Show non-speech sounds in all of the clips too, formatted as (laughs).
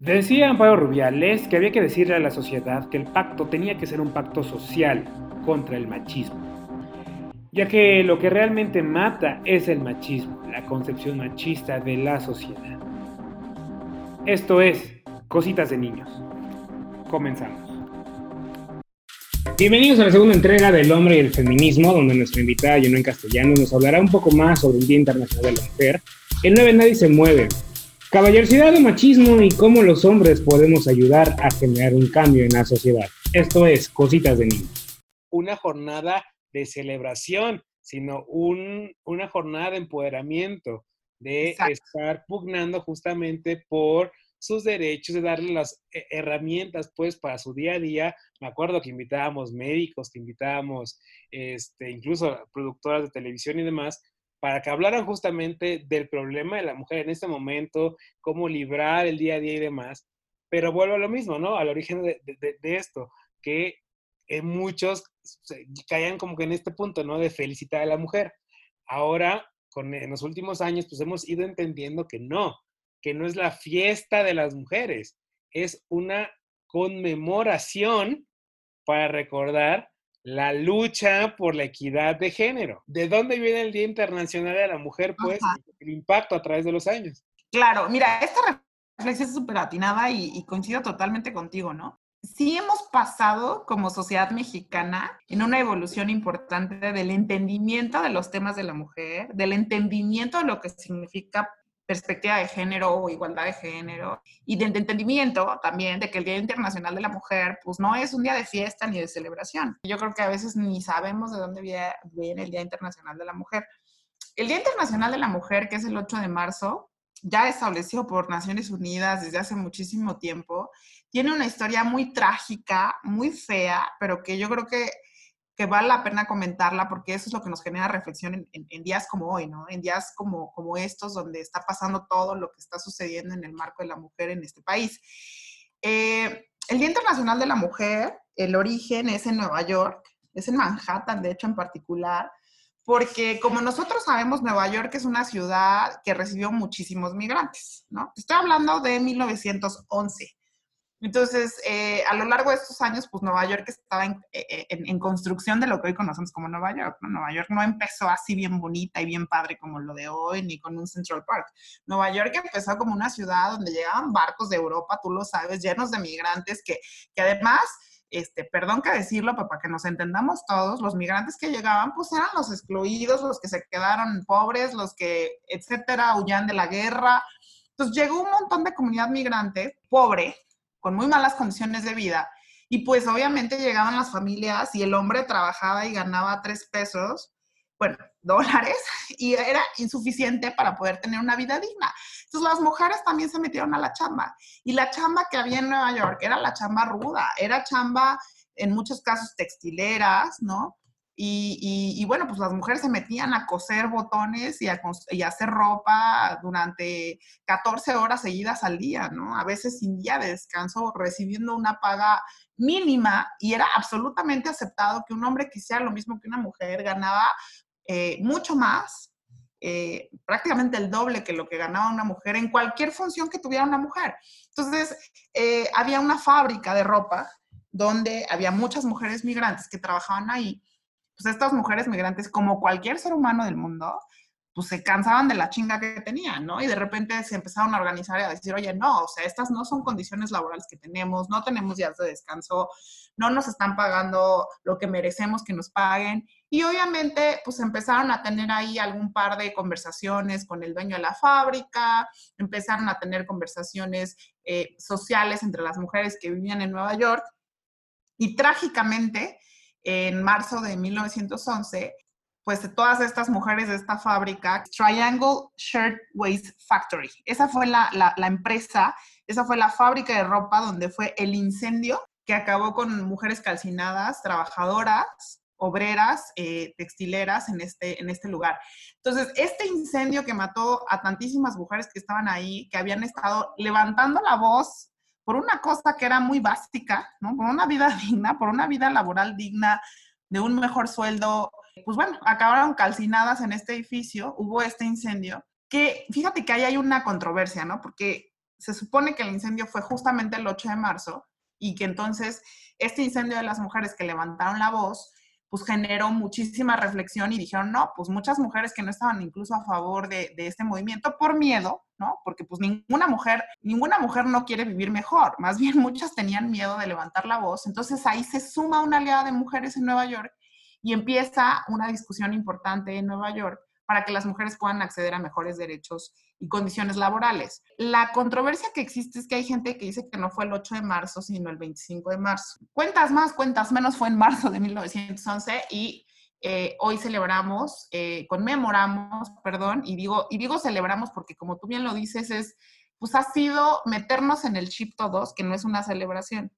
Decía Amparo Rubiales que había que decirle a la sociedad que el pacto tenía que ser un pacto social contra el machismo, ya que lo que realmente mata es el machismo, la concepción machista de la sociedad. Esto es Cositas de Niños. Comenzamos. Bienvenidos a la segunda entrega del Hombre y el Feminismo, donde nuestra invitada, en Castellano, nos hablará un poco más sobre el Día Internacional de la Mujer. El 9 Nadie se mueve, Caballerosidad o machismo y cómo los hombres podemos ayudar a generar un cambio en la sociedad. Esto es Cositas de Niños. Una jornada de celebración, sino una jornada de empoderamiento, de estar pugnando justamente por sus derechos, de darle las eh, herramientas pues para su día a día. Me acuerdo que invitábamos médicos, que invitábamos este, incluso productoras de televisión y demás, para que hablaran justamente del problema de la mujer en este momento, cómo librar el día a día y demás. Pero vuelvo a lo mismo, ¿no? Al origen de, esto, que muchos caían como que en este punto, ¿no? De felicitar a la mujer. Ahora, con, en los últimos años, pues hemos ido entendiendo que no, que no es la fiesta de las mujeres, es una conmemoración para recordar la lucha por la equidad de género. ¿De dónde viene el Día Internacional de la Mujer? Pues el impacto a través de los años. Claro, mira, esta reflexión es súper atinada y, coincido totalmente contigo, ¿no? Sí hemos pasado como sociedad mexicana en una evolución importante del entendimiento de los temas de la mujer, del entendimiento de lo que significa perspectiva de género o igualdad de género y de entendimiento también de que el Día Internacional de la Mujer pues no es un día de fiesta ni de celebración. Yo creo que a veces ni sabemos de dónde viene el Día Internacional de la Mujer. El Día Internacional de la Mujer, que es el 8 de marzo, ya establecido por Naciones Unidas desde hace muchísimo tiempo, tiene una historia muy trágica, muy fea, pero que yo creo que que vale la pena comentarla porque eso es lo que nos genera reflexión en, días como hoy, ¿no? En días como, como estos, donde está pasando todo lo que está sucediendo en el marco de la mujer en este país. Eh, el Día Internacional de la Mujer, el origen es en Nueva York, es en Manhattan, de hecho, en particular, porque como nosotros sabemos, Nueva York es una ciudad que recibió muchísimos migrantes, ¿no? Estoy hablando de 1911. Entonces, eh, a lo largo de estos años, pues Nueva York estaba eh, eh, en, construcción de lo que hoy conocemos como Nueva York. Nueva York no empezó así bien bonita y bien padre como lo de hoy, ni con un Central Park. Nueva York empezó como una ciudad donde llegaban barcos de Europa, tú lo sabes, llenos de migrantes que, que además este, perdón que decirlo, pero para que nos entendamos todos, los migrantes que llegaban, pues eran los excluidos, los que se quedaron pobres, los que, etcétera, huían de la guerra. Entonces llegó un montón de comunidad migrante pobre, con muy malas condiciones de vida. Y pues obviamente llegaban las familias y el hombre trabajaba y ganaba tres pesos, bueno, (laughs) dólares, y era insuficiente para poder tener una vida digna. Entonces las mujeres también se metieron a la chamba. Y la chamba que había en Nueva York era la chamba ruda, era chamba en muchos casos textileras, ¿no? Y, bueno, pues las mujeres se metían a coser botones y a, hacer ropa durante 14 horas seguidas al día, ¿no? A veces sin día de descanso, recibiendo una paga mínima y era absolutamente aceptado que un hombre que hiciera lo mismo que una mujer ganaba eh, mucho más, eh, prácticamente el doble que lo que ganaba una mujer en cualquier función que tuviera una mujer. Entonces, eh, había una fábrica de ropa donde había muchas mujeres migrantes que trabajaban ahí pues estas mujeres migrantes, como cualquier ser humano del mundo, pues se cansaban de la chinga que tenían, ¿no? Y de repente se empezaron a organizar y a decir, oye, no, o sea, estas no son condiciones laborales que tenemos, no tenemos días de descanso, no nos están pagando lo que merecemos que nos paguen. Y obviamente, pues empezaron a tener ahí algún par de conversaciones con el dueño de la fábrica, empezaron a tener conversaciones eh, sociales entre las mujeres que vivían en Nueva York. Y trágicamente, en marzo de 1911, pues todas estas mujeres de esta fábrica, Triangle Shirtwaist Factory. Esa fue la, empresa, esa fue la fábrica de ropa donde fue el incendio que acabó con mujeres calcinadas, trabajadoras, obreras, eh, textileras en este, en este lugar. Entonces, este incendio que mató a tantísimas mujeres que estaban ahí, que habían estado levantando la voz por una cosa que era muy básica. Por una vida (laughs) digna, por una vida laboral digna, de un mejor sueldo. Pues bueno, acabaron calcinadas en este edificio, hubo este incendio, que fíjate que ahí hay una controversia, ¿no? Porque se supone que el incendio fue justamente el 8 de marzo y que entonces este incendio de las mujeres que levantaron la voz, pues generó muchísima reflexión y dijeron, no, pues muchas mujeres que no estaban incluso a favor de, este movimiento por miedo, ¿no? Porque pues ninguna mujer, ninguna mujer no quiere vivir mejor, más bien (laughs) muchas tenían miedo de levantar la voz, entonces ahí se suma una aliada de mujeres en Nueva York y empieza una discusión importante en Nueva York para que las mujeres puedan acceder a mejores derechos y condiciones laborales. La controversia que existe es que hay gente que dice que no fue el 8 de marzo, sino el 25 de marzo. Cuentas más, cuentas menos, fue en marzo de 1911 y eh, hoy celebramos, eh, conmemoramos, perdón, y digo, y digo celebramos porque como tú bien lo dices, es, pues ha sido meternos en el chip todos, que no es una celebración.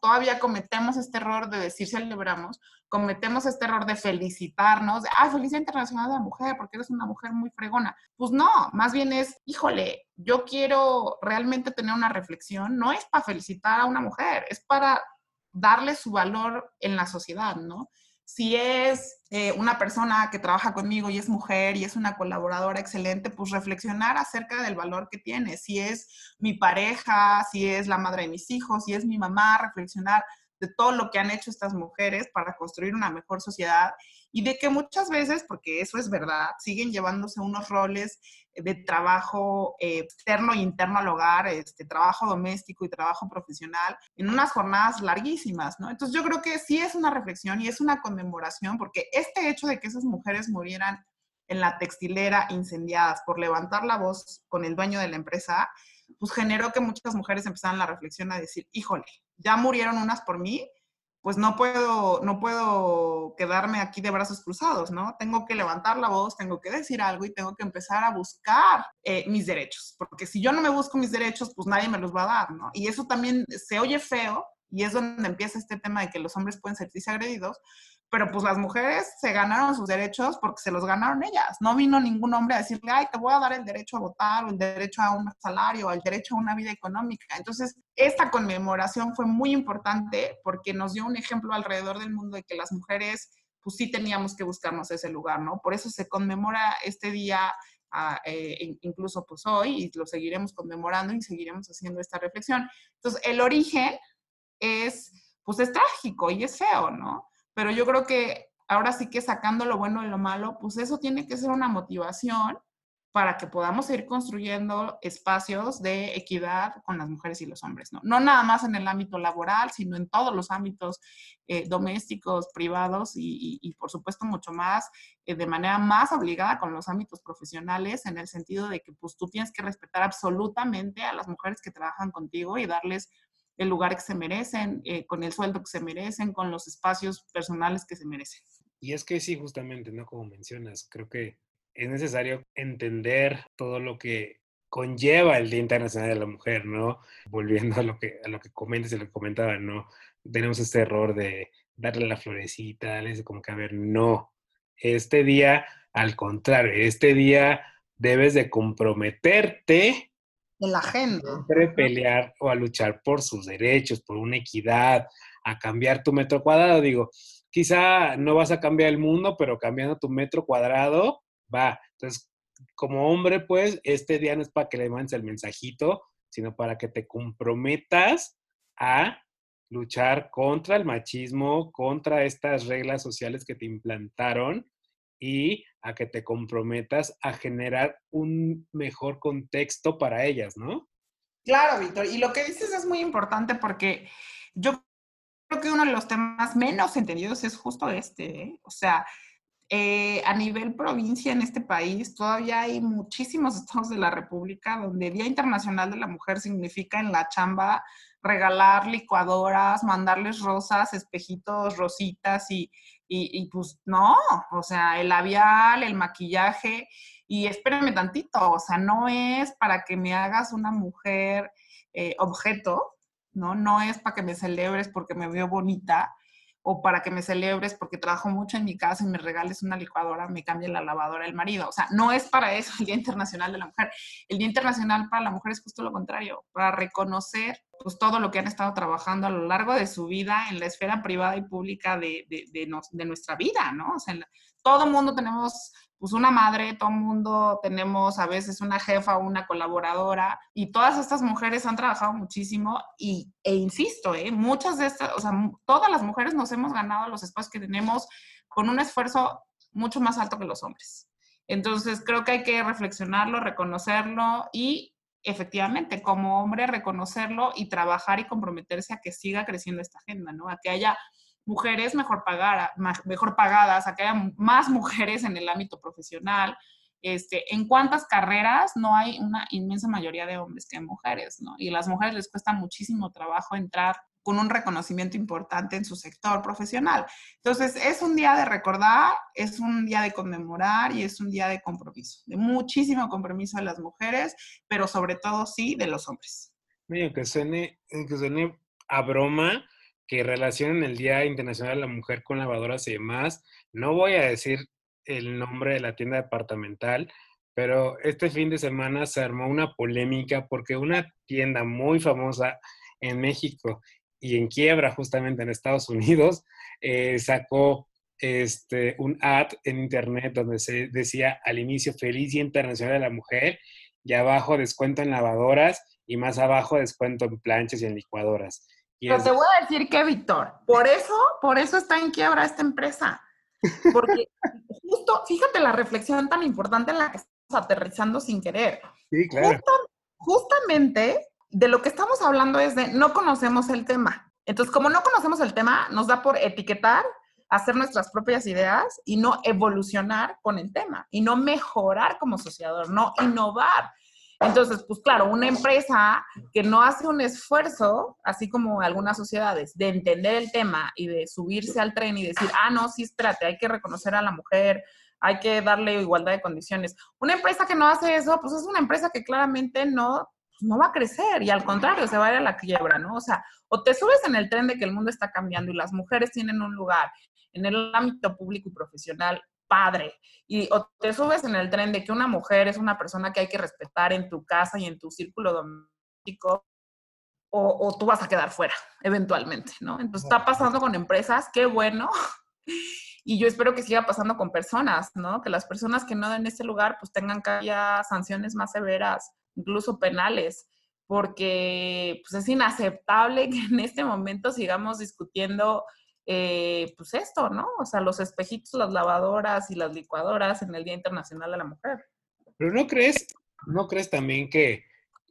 Todavía cometemos este error de decir celebramos, cometemos este error de felicitarnos, de, ah, felicidad internacional de la mujer, porque eres una mujer muy fregona. Pues no, más bien es, híjole, yo quiero realmente tener una reflexión, no es para felicitar a una mujer, es para darle su valor en la sociedad, ¿no? Si es eh, una persona que trabaja conmigo y es mujer y es una colaboradora excelente, pues reflexionar acerca del valor que tiene. Si es mi pareja, si es la madre de mis hijos, si es mi mamá, reflexionar de todo lo que han hecho estas mujeres para construir una mejor sociedad y de que muchas veces, porque eso es verdad, siguen llevándose unos roles de trabajo eh, externo e interno al hogar, este, trabajo doméstico y trabajo profesional, en unas jornadas larguísimas, ¿no? Entonces yo creo que sí es una reflexión y es una conmemoración, porque este hecho de que esas mujeres murieran en la textilera incendiadas por levantar la voz con el dueño de la empresa, pues generó que muchas mujeres empezaran la reflexión a decir, híjole, ya murieron unas por mí, pues no puedo, no puedo quedarme aquí de brazos cruzados, ¿no? Tengo que levantar la voz, tengo que decir algo y tengo que empezar a buscar eh, mis derechos, porque si yo no me busco mis derechos, pues nadie me los va a dar, ¿no? Y eso también se oye feo y es donde empieza este tema de que los hombres pueden sentirse agredidos, pero pues las mujeres se ganaron sus derechos porque se los ganaron ellas. No vino ningún hombre a decirle, ay, te voy a dar el derecho a votar o el derecho a un salario o el derecho a una vida económica. Entonces, esta conmemoración fue muy importante porque nos dio un ejemplo alrededor del mundo de que las mujeres, pues sí teníamos que buscarnos ese lugar, ¿no? Por eso se conmemora este día ah, eh, incluso pues hoy y lo seguiremos conmemorando y seguiremos haciendo esta reflexión. Entonces, el origen es, pues es trágico y es feo, ¿no? Pero yo creo que ahora sí que sacando lo bueno de lo malo, pues eso tiene que ser una motivación para que podamos ir construyendo espacios de equidad con las mujeres y los hombres, ¿no? No nada más en el ámbito laboral, sino en todos los ámbitos eh, domésticos, privados y, por supuesto mucho más, eh, de manera más obligada con los ámbitos profesionales, en el sentido de que pues tú tienes que respetar absolutamente a las mujeres que trabajan contigo y darles el lugar que se merecen, eh, con el sueldo que se merecen, con los espacios personales que se merecen. Y es que sí, justamente, ¿no? Como mencionas, creo que es necesario entender todo lo que conlleva el Día Internacional de la Mujer, ¿no? (laughs) Volviendo a lo que, a lo que comentas y lo que comentaba, ¿no? Tenemos este error de darle la florecita, darle como que, a ver, no. Este día, al contrario, este día debes de comprometerte en la agenda. Siempre pelear o a luchar por sus derechos, por una equidad, a cambiar tu metro cuadrado. Digo, quizá no vas a cambiar el mundo, pero cambiando tu metro cuadrado, va. Entonces, como hombre, pues, este día no es para que le mandes el mensajito, sino para que te comprometas a luchar contra el machismo, contra estas reglas sociales que te implantaron y a que te comprometas a generar un mejor contexto para ellas, ¿no? Claro, Víctor. Y lo que dices es muy importante porque yo creo que uno de los temas menos entendidos es justo este. ¿eh? O sea, eh, a nivel provincia en este país todavía hay muchísimos estados de la República donde Día Internacional de la Mujer significa en la chamba regalar licuadoras, mandarles rosas, espejitos, rositas y, y, pues no, o sea, el labial, el maquillaje y espérame tantito, o sea, no es para que me hagas una mujer eh, objeto, ¿no? No es para que me celebres porque me veo bonita, o para que me celebres porque trabajo mucho en mi casa y me regales una licuadora, me cambie la lavadora el marido. O sea, no es para eso el Día Internacional de la Mujer. El Día Internacional para la Mujer es justo lo contrario, para reconocer pues, todo lo que han estado trabajando a lo largo de su vida en la esfera privada y pública de, de, de, nuestra vida, ¿no? O sea, todo mundo tenemos pues una madre, todo el mundo tenemos a veces una jefa una colaboradora y todas estas mujeres han trabajado muchísimo y, e insisto, ¿eh? muchas de estas, o sea, todas las mujeres nos hemos ganado los espacios que tenemos con un esfuerzo mucho más alto que los hombres. Entonces, creo que hay que reflexionarlo, reconocerlo y efectivamente, como hombre, reconocerlo y trabajar y comprometerse a que siga creciendo esta agenda, ¿no? A que haya mujeres mejor, pagada, mejor pagadas, a que haya más mujeres en el ámbito profesional. Este, en cuántas carreras no hay una inmensa mayoría de hombres que mujeres, ¿no? Y a las mujeres les cuesta muchísimo trabajo entrar con un reconocimiento importante en su sector profesional. Entonces, es un día de recordar, es un día de conmemorar y es un día de compromiso, de muchísimo compromiso de las mujeres, pero sobre todo sí de los hombres. Mira, que suene, que suene a broma, que relacionen el Día Internacional de la Mujer con lavadoras y demás. No voy a decir el nombre de la tienda departamental, pero este fin de semana se armó una polémica porque una tienda muy famosa en México y en quiebra justamente en Estados (laughs) Unidos eh, sacó este, un ad en internet donde se decía al inicio Feliz Día Internacional de la Mujer y abajo descuento en lavadoras y más abajo descuento en planchas y en licuadoras. Pero te voy a decir que, Víctor, por eso, por eso está en quiebra esta empresa. Porque (laughs) justo, fíjate la reflexión tan importante en la que estamos aterrizando sin querer. Sí, claro. justamente de lo que estamos hablando es de no conocemos el tema. Entonces, como no conocemos el tema, nos da por etiquetar, hacer nuestras propias ideas y no evolucionar con el tema y no mejorar como asociador, no innovar. Entonces, pues claro, una empresa que no hace un esfuerzo, así como algunas sociedades, de entender el tema y de subirse al tren y decir, ah, no, sí, espérate, hay que reconocer a la mujer, hay que darle igualdad de condiciones. Una empresa que no hace eso, pues es una empresa que claramente no, no va a crecer y al contrario, se va a ir a la quiebra, ¿no? O sea, o te subes en el tren de que el mundo está cambiando y las mujeres tienen un lugar en el ámbito público y profesional padre. Y o te subes en el tren de que una mujer es una persona que hay que respetar en tu casa y en tu círculo doméstico, o, o tú vas a quedar fuera, eventualmente, ¿no? Entonces está pasando con empresas, qué bueno. (laughs) Y yo espero que siga pasando con personas, ¿no? Que las personas que no den ese lugar, pues tengan que haya sanciones más severas, incluso penales, porque pues es inaceptable (laughs) que en este momento sigamos discutiendo eh, pues esto, ¿no? O sea, los espejitos, las lavadoras y las licuadoras en el Día Internacional de la Mujer. Pero no crees, no crees también que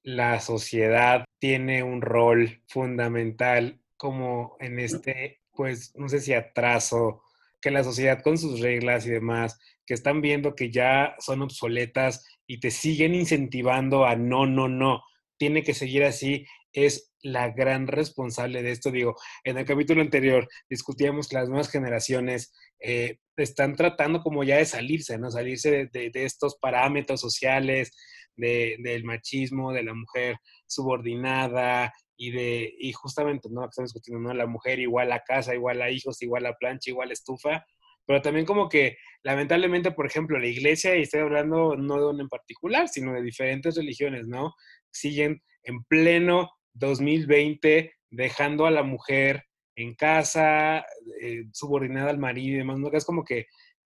la sociedad tiene un rol fundamental como en este, pues, no sé si atraso, que la sociedad con sus reglas y demás, que están viendo que ya son obsoletas y te siguen incentivando a no, no, no, tiene que seguir así, es la gran responsable de esto. Digo, en el capítulo anterior discutíamos que las nuevas generaciones eh, están tratando como ya de salirse, ¿no? Salirse de, estos parámetros sociales, del machismo, de la mujer subordinada y de, y justamente, ¿no? Estamos discutiendo, ¿no? La mujer igual a casa, igual a hijos, igual a plancha, igual a estufa. Pero también como que, lamentablemente, por ejemplo, la iglesia, y estoy hablando no de una en particular, sino de diferentes religiones, ¿no? Siguen en pleno 2020 dejando a la mujer en casa, eh, subordinada al marido y demás, ¿no? Es como que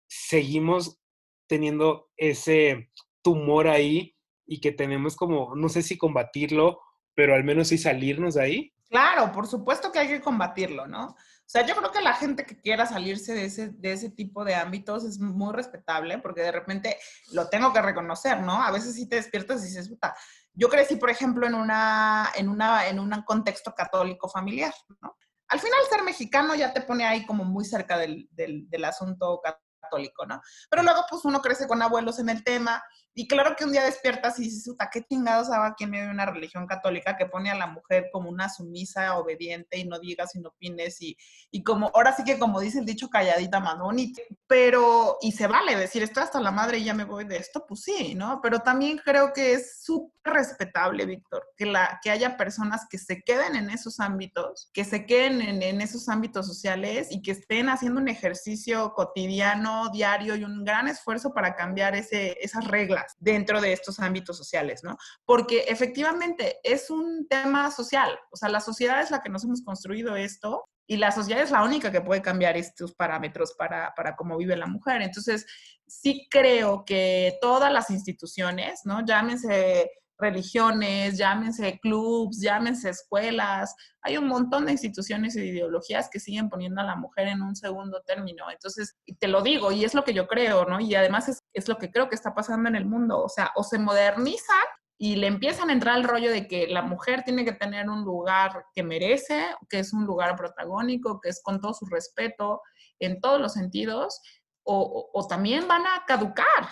seguimos teniendo ese tumor ahí y que tenemos como, no sé si combatirlo, pero al menos sí salirnos de ahí. Claro, por supuesto que hay que combatirlo, ¿no? O sea, yo creo que la gente que quiera salirse de ese, de ese tipo de ámbitos es muy respetable, porque de repente lo tengo que reconocer, ¿no? A veces sí te despiertas y dices, puta, yo crecí, por ejemplo, en, una, en, una, en un contexto católico familiar, ¿no? Al final, ser mexicano ya te pone ahí como muy cerca del, del, del asunto católico, ¿no? Pero luego, pues, uno crece con abuelos en el tema y claro que un día despiertas y dices, puta, qué chingados hago aquí en medio una religión católica que pone a la mujer como una sumisa, obediente y no digas y no opines y, y como, ahora sí que como dice el dicho, calladita más bonita. Pero, y se vale decir, estoy hasta la madre y ya me voy de esto, pues sí, ¿no? Pero también creo que es súper respetable, Víctor, que, la, que haya personas que se queden en esos ámbitos, que se queden en, en esos ámbitos sociales y que estén haciendo un ejercicio cotidiano, diario y un gran esfuerzo para cambiar ese, esas reglas dentro de estos ámbitos sociales, ¿no? Porque efectivamente es un tema social, o sea, la sociedad es la que nos hemos construido esto y la sociedad es la única que puede cambiar estos parámetros para, para cómo vive la mujer. Entonces, sí creo que todas las instituciones, ¿no? Llámense religiones, llámense clubs, llámense escuelas. Hay un montón de instituciones e ideologías que siguen poniendo a la mujer en un segundo término. Entonces, te lo digo, y es lo que yo creo, ¿no? Y además es, es lo que creo que está pasando en el mundo. O sea, o se modernizan y le empiezan a entrar el rollo de que la mujer tiene que tener un lugar que merece, que es un lugar protagónico, que es con todo su respeto en todos los sentidos, o, también van a caducar,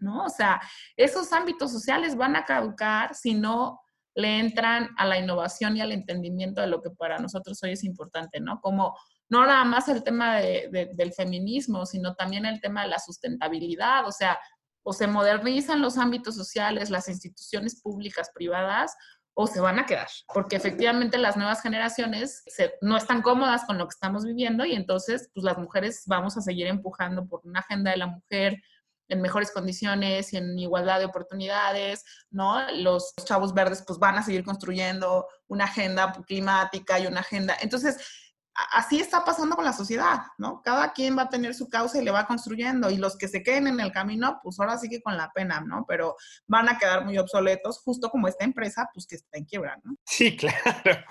¿no? O sea, esos ámbitos sociales van a caducar si no le entran a la innovación y al entendimiento de lo que para nosotros hoy es importante, ¿no? Como no nada más el tema del feminismo, sino también el tema de la sustentabilidad, o sea, o se modernizan los ámbitos sociales, las instituciones públicas, privadas, o se van a quedar, porque efectivamente las nuevas generaciones no están cómodas con lo que estamos viviendo y entonces pues las mujeres vamos a seguir empujando por una agenda de la mujer en mejores condiciones y en igualdad de oportunidades, ¿no? Los chavos verdes pues van a seguir construyendo una agenda climática y una agenda. Entonces, así está pasando con la sociedad, ¿no? Cada quien va a tener su causa y le va construyendo y los que se queden en el camino, pues ahora sí que con la pena, ¿no? Pero van a quedar muy obsoletos, justo como esta empresa, pues que está en quiebra, ¿no? Sí, (laughs) claro.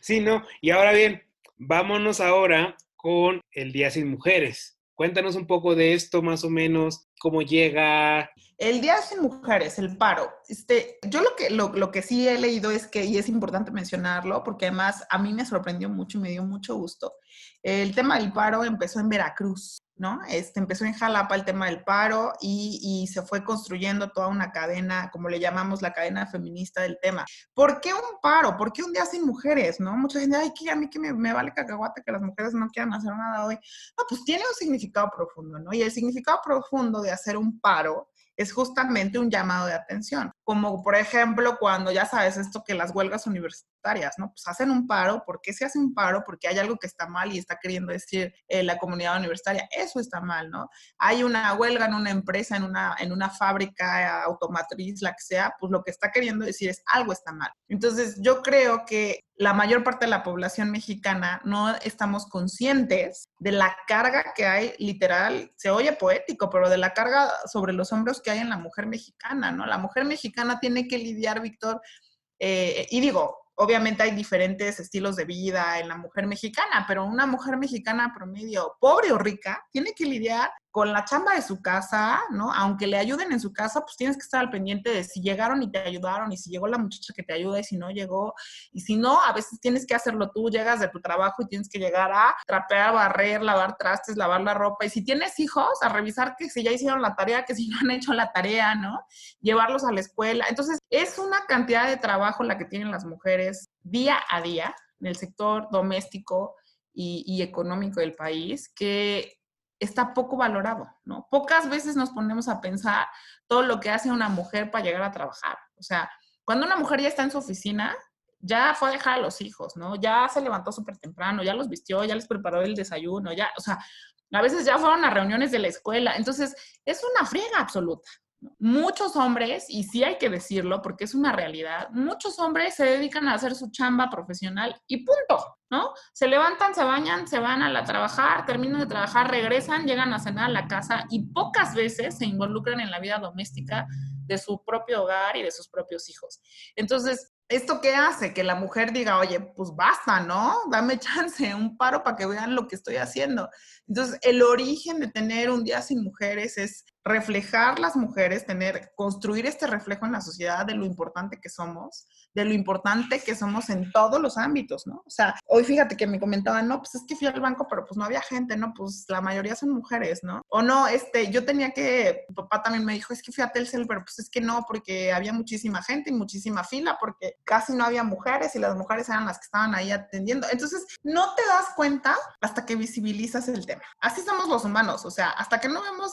Sí, ¿no? Y ahora bien, vámonos ahora con el Día Sin Mujeres. Cuéntanos un poco de esto, más o menos, cómo llega. El Día Sin Mujeres, el paro. Este, yo lo que, lo, lo, que sí he leído es que, y es importante mencionarlo, porque además a mí me sorprendió mucho y me dio mucho gusto, el tema del paro empezó en Veracruz. ¿No? Este, empezó en Jalapa el tema del paro y, se fue construyendo toda una cadena, como le llamamos la cadena feminista del tema. ¿Por qué un paro? ¿Por qué un día sin mujeres? ¿no? Mucha gente, ay, que a mí que me, vale cacahuate que las mujeres no quieran hacer nada hoy. No, pues tiene un significado profundo, ¿no? Y el significado profundo de hacer un paro es justamente un llamado de atención, como por ejemplo cuando ya sabes esto que las huelgas universitarias, ¿no? Pues hacen un paro, ¿por qué se hace un paro? Porque hay algo que está mal y está queriendo decir eh, la comunidad universitaria, eso está mal, ¿no? Hay una huelga en una empresa, en una, en una fábrica automatriz, la que sea, pues lo que está queriendo decir es algo está mal. Entonces yo creo que la mayor parte de la población mexicana no estamos conscientes de la carga que hay, literal, se oye poético, pero de la carga sobre los hombros que hay en la mujer mexicana, ¿no? La mujer mexicana tiene que lidiar, Víctor, eh, y digo, obviamente hay diferentes estilos de vida en la mujer mexicana, pero una mujer mexicana promedio, pobre o rica, tiene que lidiar con la chamba de su casa, ¿no? Aunque le ayuden en su casa, pues tienes que estar al pendiente de si llegaron y te ayudaron y si llegó la muchacha que te ayuda y si no llegó. Y si no, a veces tienes que hacerlo tú, llegas de tu trabajo y tienes que llegar a trapear, barrer, lavar trastes, lavar la ropa. Y si tienes hijos, a revisar que si ya hicieron la tarea, que si no han hecho la tarea, ¿no? Llevarlos a la escuela. Entonces, es una cantidad de trabajo la que tienen las mujeres día a día en el sector doméstico y, y económico del país que está poco valorado, ¿no? Pocas veces nos ponemos a pensar todo lo que hace una mujer para llegar a trabajar. O sea, cuando una mujer ya está en su oficina, ya fue a dejar a los hijos, ¿no? Ya se levantó súper temprano, ya los vistió, ya les preparó el desayuno, ya, o sea, a veces ya fueron a reuniones de la escuela. Entonces, es una friega absoluta. Muchos hombres, y sí hay que decirlo porque es una realidad, muchos hombres se dedican a hacer su chamba profesional y punto, ¿no? Se levantan, se bañan, se van a la trabajar, terminan de trabajar, regresan, llegan a cenar a la casa y pocas veces se involucran en la vida doméstica de su propio hogar y de sus propios hijos. Entonces, ¿esto qué hace? Que la mujer diga, oye, pues basta, ¿no? Dame chance, un paro para que vean lo que estoy haciendo. Entonces, el origen de tener un día sin mujeres es reflejar las mujeres, tener, construir este reflejo en la sociedad de lo importante que somos, de lo importante que somos en todos los ámbitos, ¿no? O sea, hoy fíjate que me comentaban, no, pues es que fui al banco, pero pues no había gente, ¿no? Pues la mayoría son mujeres, ¿no? O no, este, yo tenía que, mi papá también me dijo, es que fui a Telcel, pero pues es que no, porque había muchísima gente y muchísima fila, porque casi no había mujeres y las mujeres eran las que estaban ahí atendiendo. Entonces, no te das cuenta hasta que visibilizas el tema. Así somos los humanos, o sea, hasta que no vemos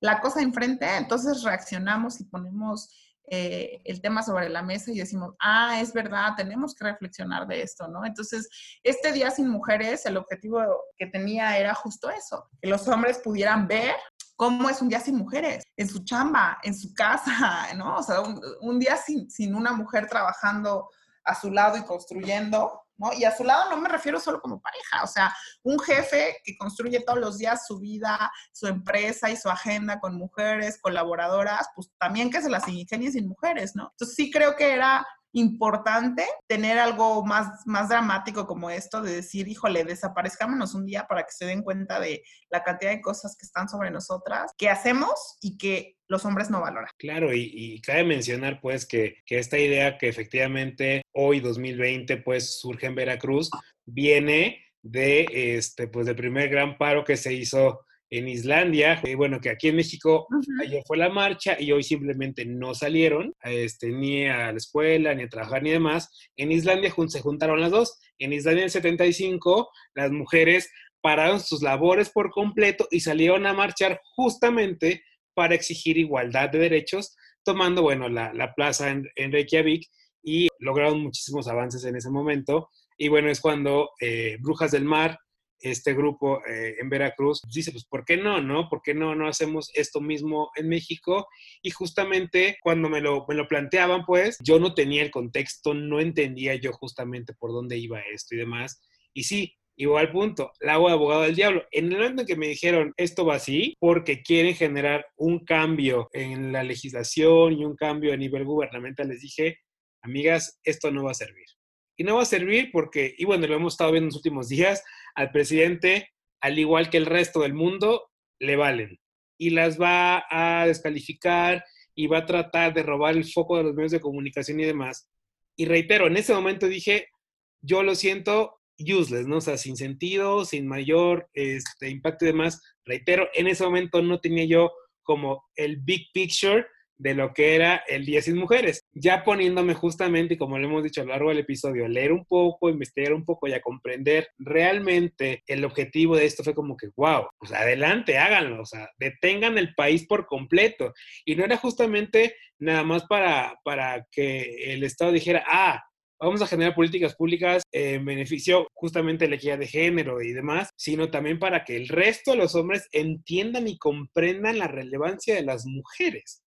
la cosa enfrente, entonces reaccionamos y ponemos eh, el tema sobre la mesa y decimos, ah, es verdad, tenemos que reflexionar de esto, ¿no? Entonces, este Día sin Mujeres, el objetivo que tenía era justo eso, que los hombres pudieran ver cómo es un día sin mujeres, en su chamba, en su casa, (laughs) ¿no? O sea, un, día sin, sin una mujer trabajando a su lado y construyendo, Y a su lado no me refiero solo como pareja, o sea, un jefe que construye todos los días su vida, su empresa y su agenda con mujeres, colaboradoras, pues también que se las ingenie sin mujeres, ¿no? Entonces sí creo que era importante tener algo más, más dramático como esto, de decir, híjole, desaparezcámonos un día para que se den cuenta de la cantidad de cosas que están sobre nosotras, que hacemos y que los hombres no valoran. Claro, y, cabe mencionar pues que, que, esta idea que efectivamente hoy 2020 pues surge en Veracruz viene de este pues del primer gran paro que se hizo en Islandia, y bueno, que aquí en México ayer fue la marcha y hoy simplemente no salieron este, ni a la escuela, ni a trabajar, ni demás. En Islandia se juntaron las dos. En Islandia en el 75, las mujeres pararon sus labores por completo y salieron a marchar justamente para exigir igualdad de derechos, tomando, bueno, la, plaza en, Reykjavik y lograron muchísimos avances en ese momento. Y bueno, es cuando eh, Brujas del Mar este grupo eh, en Veracruz dice, pues, ¿por qué no, no? ¿Por qué no, no hacemos esto mismo en México? Y justamente cuando me lo, me lo planteaban, pues, yo no tenía el contexto, no entendía yo justamente por dónde iba esto y demás. Y sí, igual punto, la hago de abogado del diablo. En el momento en que me dijeron esto va así, porque quieren generar un cambio en la legislación y un cambio a nivel gubernamental, les dije, amigas, esto no va a servir. Y no va a servir porque, y bueno, lo hemos estado viendo en los últimos días, al presidente, al igual que el resto del mundo, le valen. Y las va a descalificar y va a tratar de robar el foco de los medios de comunicación y demás. Y reitero, en ese momento dije, yo lo siento useless, ¿no? O sea, sin sentido, sin mayor este, impacto y demás. Reitero, en ese momento no tenía yo como el big picture de lo que era el Día Sin Mujeres. Ya poniéndome justamente, como lo hemos dicho a lo largo del episodio, leer un poco, investigar un poco y a comprender realmente el objetivo de esto fue como que, wow, pues adelante, háganlo, o sea, detengan el país por completo. Y no era justamente nada más para, para que el Estado dijera, ah, vamos a generar políticas públicas en beneficio justamente de la equidad de género y demás, sino también para que el resto de los hombres entiendan y comprendan la relevancia de las mujeres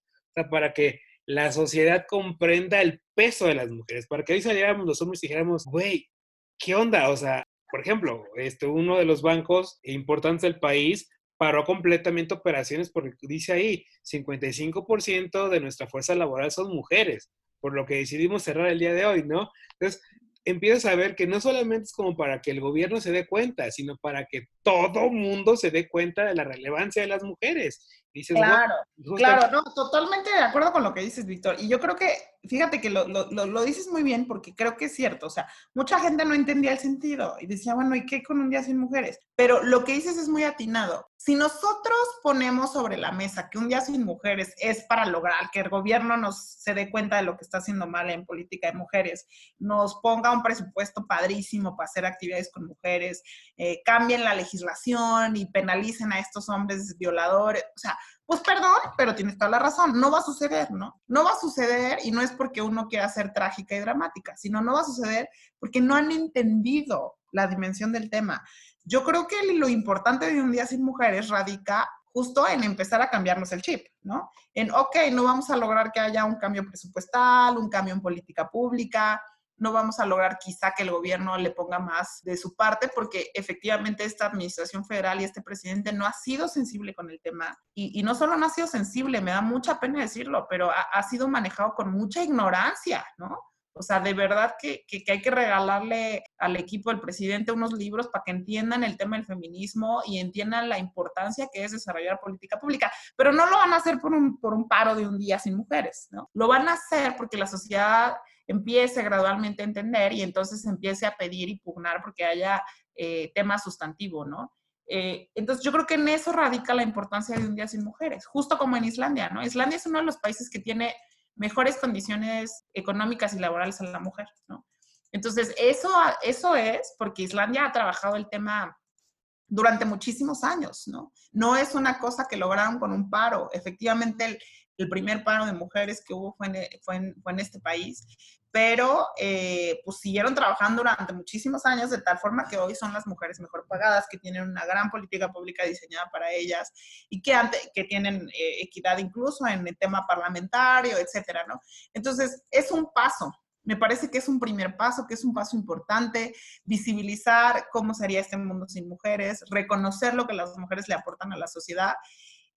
para que la sociedad comprenda el peso de las mujeres, para que ahí saliéramos los hombres y dijéramos, güey, ¿qué onda? O sea, por ejemplo, este, uno de los bancos importantes del país paró completamente operaciones porque dice ahí, 55% de nuestra fuerza laboral son mujeres, por lo que decidimos cerrar el día de hoy, ¿no? Entonces, empiezas a ver que no solamente es como para que el gobierno se dé cuenta, sino para que todo mundo se dé cuenta de la relevancia de las mujeres claro, claro, no, totalmente de acuerdo con lo que dices, Víctor. Y yo creo que, fíjate que lo, lo, lo, dices muy bien porque creo que es cierto. O sea, mucha gente no entendía el sentido y decía, bueno, ¿y qué con un día sin mujeres? Pero lo que dices es muy atinado. Si nosotros ponemos sobre la mesa que un día sin mujeres es para lograr que el gobierno nos se dé cuenta de lo que está haciendo mal en política de mujeres, nos ponga un presupuesto padrísimo para hacer actividades con mujeres, eh, cambien la legislación y penalicen a estos hombres violadores, o sea, pues perdón, pero tienes toda la razón, no va a suceder, ¿no? No va a suceder y no es porque uno quiera ser trágica y dramática, sino no va a suceder porque no han entendido la dimensión del tema. Yo creo que lo importante de un día sin mujeres radica justo en empezar a cambiarnos el chip, ¿no? En, ok, no vamos a lograr que haya un cambio presupuestal, un cambio en política pública, no vamos a lograr quizá que el gobierno le ponga más de su parte, porque efectivamente esta administración federal y este presidente no ha sido sensible con el tema. Y, no solo no ha sido sensible, me da mucha pena decirlo, pero ha, sido manejado con mucha ignorancia, ¿no? O sea, de verdad que, que, hay que regalarle al equipo del presidente unos libros para que entiendan el tema del feminismo y entiendan la importancia que es desarrollar política pública. Pero no lo van a hacer por un, por un paro de un día sin mujeres, ¿no? Lo van a hacer porque la sociedad empiece gradualmente a entender y entonces empiece a pedir y pugnar porque haya eh, tema sustantivo, ¿no? Eh, entonces yo creo que en eso radica la importancia de un día sin mujeres, justo como en Islandia, ¿no? Islandia es uno de los países que tiene mejores condiciones económicas y laborales a la mujer, ¿no? Entonces, eso, eso es porque Islandia ha trabajado el tema durante muchísimos años, ¿no? No es una cosa que lograron con un paro. Efectivamente, el, el primer paro de mujeres que hubo fue en, fue en, este país, pero eh, pues siguieron trabajando durante muchísimos años de tal forma que hoy son las mujeres mejor pagadas, que tienen una gran política pública diseñada para ellas y que, que tienen eh, equidad incluso en el tema parlamentario, etcétera, ¿no? Entonces, es un paso, me parece que es un primer paso, que es un paso importante, visibilizar cómo sería este mundo sin mujeres, reconocer lo que las mujeres le aportan a la sociedad.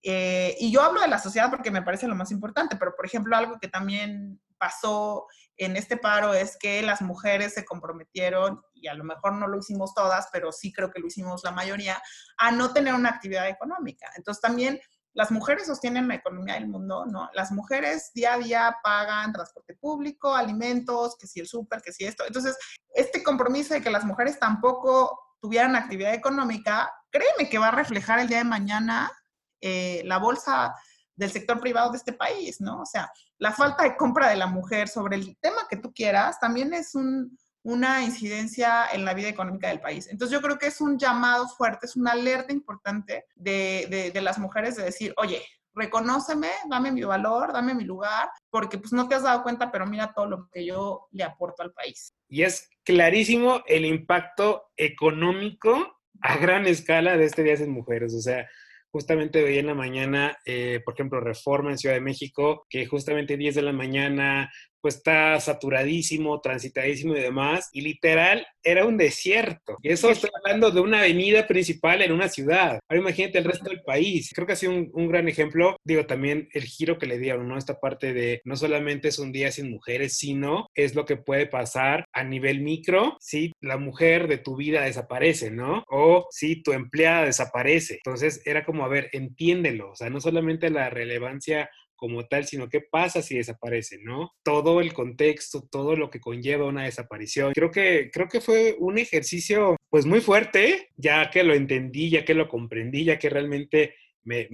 Eh, y yo hablo de la sociedad porque me parece lo más importante, pero por ejemplo, algo que también pasó en este paro es que las mujeres se comprometieron, y a lo mejor no lo hicimos todas, pero sí creo que lo hicimos la mayoría, a no tener una actividad económica. Entonces también las mujeres sostienen la economía del mundo, ¿no? Las mujeres día a día pagan transporte público, alimentos, que si el súper, que si esto. Entonces, este compromiso de que las mujeres tampoco tuvieran actividad económica, créeme que va a reflejar el día de mañana eh, la bolsa del sector privado de este país, ¿no? O sea, la falta de compra de la mujer sobre el tema que tú quieras también es un, una incidencia en la vida económica del país. Entonces yo creo que es un llamado fuerte, es una alerta importante de, de, las mujeres de decir, oye, reconóceme, dame mi valor, dame mi lugar, porque pues no te has dado cuenta, pero mira todo lo que yo le aporto al país. Y es clarísimo el impacto económico a gran escala de este Día de Mujeres. O sea, justamente veía en la mañana, eh, por ejemplo, Reforma en Ciudad de México, que justamente 10 de la mañana pues está saturadísimo, transitadísimo y demás, y literal era un desierto. Y eso estoy hablando de una avenida principal en una ciudad. Ahora imagínate el resto del país. Creo que ha sido un, gran ejemplo. Digo, también el giro que le dieron, ¿no? Esta parte de no solamente es un día sin mujeres, sino es lo que puede pasar a nivel micro si la mujer de tu vida desaparece, ¿no? O si tu empleada desaparece. Entonces era como, a ver, entiéndelo. O sea, no solamente la relevancia como tal, sino qué pasa si desaparece, ¿no? Todo el contexto, todo lo que conlleva una desaparición. Creo que, creo que fue un ejercicio pues muy fuerte, ya que lo entendí, ya que lo comprendí, ya que realmente me,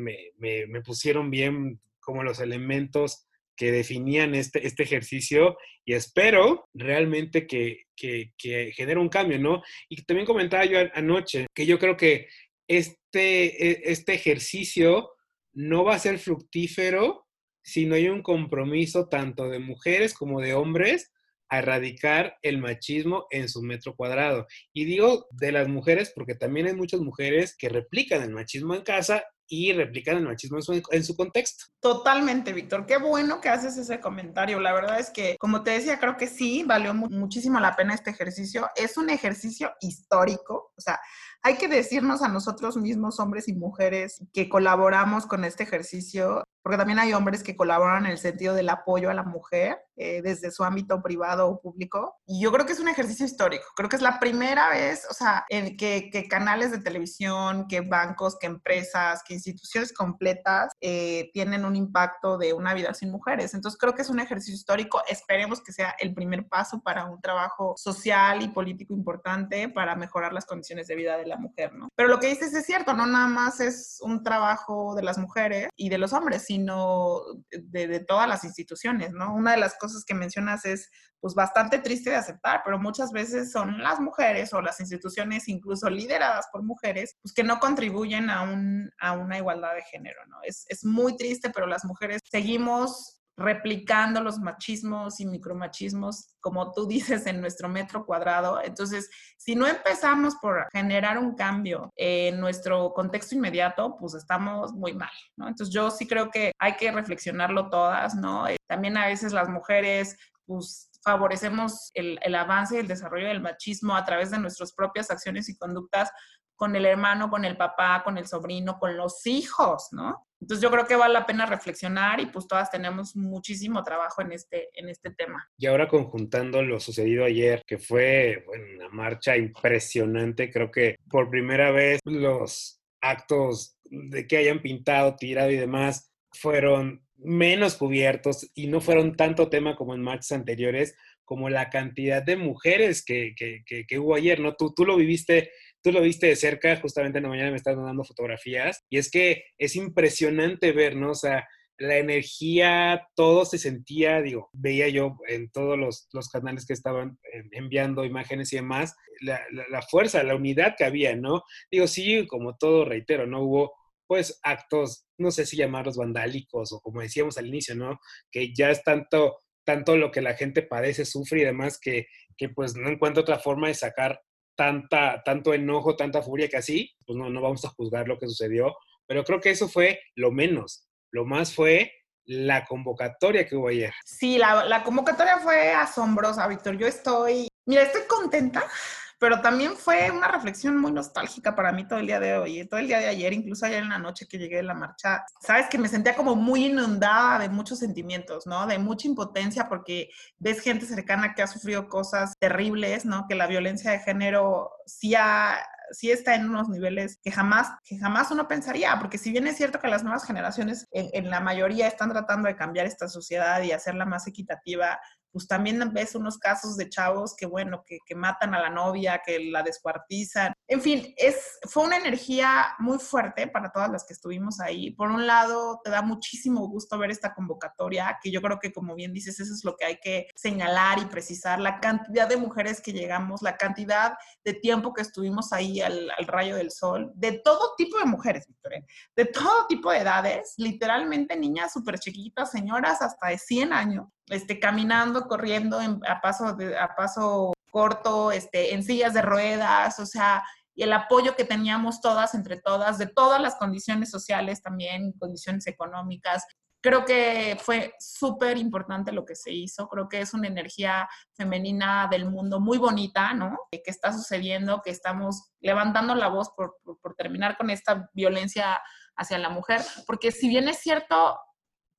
pusieron bien como los elementos que definían este, este ejercicio y espero realmente que, que, que genere un cambio, ¿no? Y también comentaba yo anoche que yo creo que este, e, este ejercicio no va a ser fructífero si no hay un compromiso tanto de mujeres como de hombres a erradicar el machismo en su metro cuadrado. Y digo de las mujeres porque también hay muchas mujeres que replican el machismo en casa y replican el machismo en su, contexto. Totalmente, Víctor. Qué bueno que haces ese comentario. La verdad es que, como te decía, creo que sí, valió muchísimo la pena este ejercicio. Es un ejercicio histórico, o sea, hay que decirnos a nosotros mismos, hombres y mujeres, que colaboramos con este ejercicio, porque también hay hombres que colaboran en el sentido del apoyo a la mujer eh, desde su ámbito privado o público. Y yo creo que es un ejercicio histórico. Creo que es la primera vez, o sea, en que, que canales de televisión, que bancos, que empresas, que instituciones completas eh, tienen un impacto de una vida sin mujeres. Entonces creo que es un ejercicio histórico. Esperemos que sea el primer paso para un trabajo social y político importante para mejorar las condiciones de vida de la mujer, ¿no? Pero lo que dices es cierto, no nada más es un trabajo de las mujeres y de los hombres, sino de, todas las instituciones, ¿no? Una de las cosas que mencionas es pues bastante triste de aceptar, pero muchas veces son las mujeres o las instituciones incluso lideradas por mujeres, pues que no contribuyen a, un, a una igualdad de género, ¿no? Es muy triste, pero las mujeres seguimos replicando los machismos y micromachismos, como tú (laughs) dices, en nuestro metro cuadrado. Entonces, si no empezamos por generar un cambio en nuestro contexto inmediato, pues estamos muy mal, ¿no? Entonces, yo sí creo que hay que reflexionarlo todas, ¿no? Eh, también a veces las mujeres, pues favorecemos el, el avance y el desarrollo del machismo a través de nuestras propias acciones y conductas con el hermano, con el papá, con el sobrino, con los hijos, ¿no? Entonces yo creo que vale la pena reflexionar y pues todas tenemos muchísimo trabajo en este, en este tema. Y ahora conjuntando lo sucedido ayer, que fue una marcha impresionante, creo que por primera vez los actos de que hayan pintado, tirado y demás fueron menos cubiertos y no fueron tanto tema como en marchas anteriores, como la cantidad de mujeres que, que, que, hubo ayer, ¿no? Tú, tú lo viviste, tú lo viste de cerca, justamente en la mañana me estás dando fotografías, y es que es impresionante ver, ¿no? O sea, la energía, todo se sentía, digo, veía yo en todos los, los canales que estaban enviando imágenes y demás, la, la, la, fuerza, la unidad que había, ¿no? Digo, sí, como todo, reitero, ¿no? Hubo pues actos, no sé si llamarlos vandálicos o como decíamos al inicio, ¿no? Que ya es tanto, tanto lo que la gente padece, sufre y demás que, que pues no encuentra otra forma de sacar tanta, tanto enojo, tanta furia que así, pues no, no vamos a juzgar lo que sucedió, pero creo que eso fue lo menos. Lo más fue la convocatoria que hubo ayer. Sí, la, la convocatoria fue asombrosa, Víctor. Yo estoy, mira, estoy contenta pero también fue una reflexión muy nostálgica para mí todo el día de hoy, todo el día de ayer, incluso ayer en la noche que llegué de la marcha, sabes que me sentía como muy inundada de muchos sentimientos, ¿no? De mucha impotencia porque ves gente cercana que ha sufrido cosas terribles, ¿no? Que la violencia de género sí ha sí está en unos niveles que jamás, que jamás uno pensaría, porque si bien es cierto que las nuevas generaciones en, en, la mayoría están tratando de cambiar esta sociedad y hacerla más equitativa, pues también ves unos casos de chavos que, bueno, que, que, matan a la novia, que la descuartizan. En fin, es, fue una energía muy fuerte para todas las que estuvimos ahí. Por un lado, te da muchísimo gusto ver esta convocatoria, que yo creo que, como bien dices, eso es lo que hay que señalar y precisar, la cantidad de mujeres que llegamos, la cantidad de tiempo que estuvimos ahí al, al rayo del sol, de todo tipo de mujeres, Victoria, de todo tipo de edades, literalmente niñas súper chiquitas, señoras hasta de 100 años, este, caminando, corriendo a, paso a paso corto, este, en sillas de ruedas, o sea, y el apoyo que teníamos todas, entre todas, de todas las condiciones sociales también, condiciones económicas. Creo que fue súper importante lo que se hizo, creo que es una energía femenina del mundo muy bonita, ¿no? Que está sucediendo, que estamos levantando la voz por, por terminar con esta violencia hacia la mujer, porque si bien es cierto,